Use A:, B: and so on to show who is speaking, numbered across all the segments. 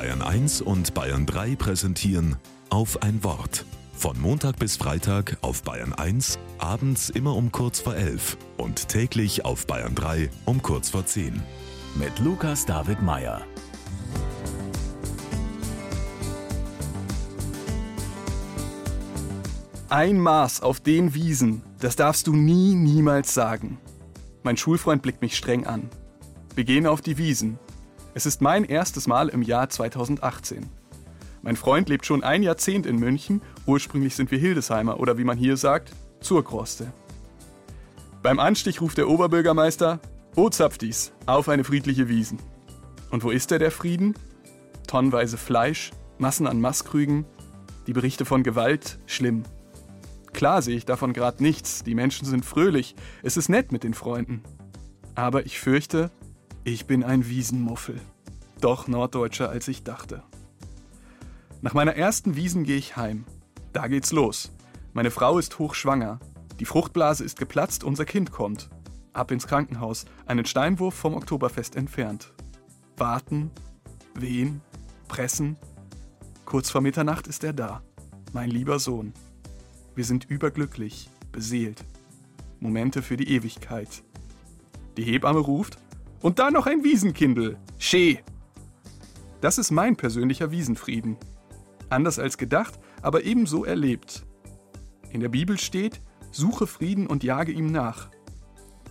A: Bayern 1 und Bayern 3 präsentieren auf ein Wort. Von Montag bis Freitag auf Bayern 1, abends immer um kurz vor 11 und täglich auf Bayern 3 um kurz vor 10. Mit Lukas David Meyer.
B: Ein Maß auf den Wiesen, das darfst du nie, niemals sagen. Mein Schulfreund blickt mich streng an. Wir gehen auf die Wiesen. Es ist mein erstes Mal im Jahr 2018. Mein Freund lebt schon ein Jahrzehnt in München. Ursprünglich sind wir Hildesheimer oder wie man hier sagt, Zurkroste. Beim Anstich ruft der Oberbürgermeister, O Zapfdies, auf eine friedliche Wiesen. Und wo ist er, der Frieden? Tonnenweise Fleisch, Massen an Maßkrügen, die Berichte von Gewalt, schlimm. Klar sehe ich davon gerade nichts, die Menschen sind fröhlich, es ist nett mit den Freunden. Aber ich fürchte, ich bin ein Wiesenmuffel. Doch norddeutscher als ich dachte. Nach meiner ersten Wiesen gehe ich heim. Da geht's los. Meine Frau ist hochschwanger. Die Fruchtblase ist geplatzt, unser Kind kommt. Ab ins Krankenhaus, einen Steinwurf vom Oktoberfest entfernt. Warten, wehen, pressen. Kurz vor Mitternacht ist er da. Mein lieber Sohn. Wir sind überglücklich, beseelt. Momente für die Ewigkeit. Die Hebamme ruft, und da noch ein Wiesenkindel. Schee! Das ist mein persönlicher Wiesenfrieden. Anders als gedacht, aber ebenso erlebt. In der Bibel steht, suche Frieden und jage ihm nach.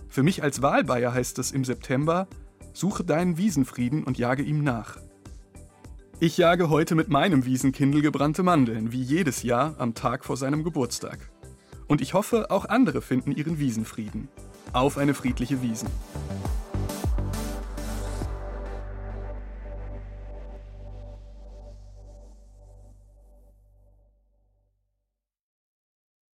B: Für mich als Wahlbayer heißt es im September, suche deinen Wiesenfrieden und jage ihm nach. Ich jage heute mit meinem Wiesenkindel gebrannte Mandeln, wie jedes Jahr am Tag vor seinem Geburtstag. Und ich hoffe, auch andere finden ihren Wiesenfrieden. Auf eine friedliche Wiesen.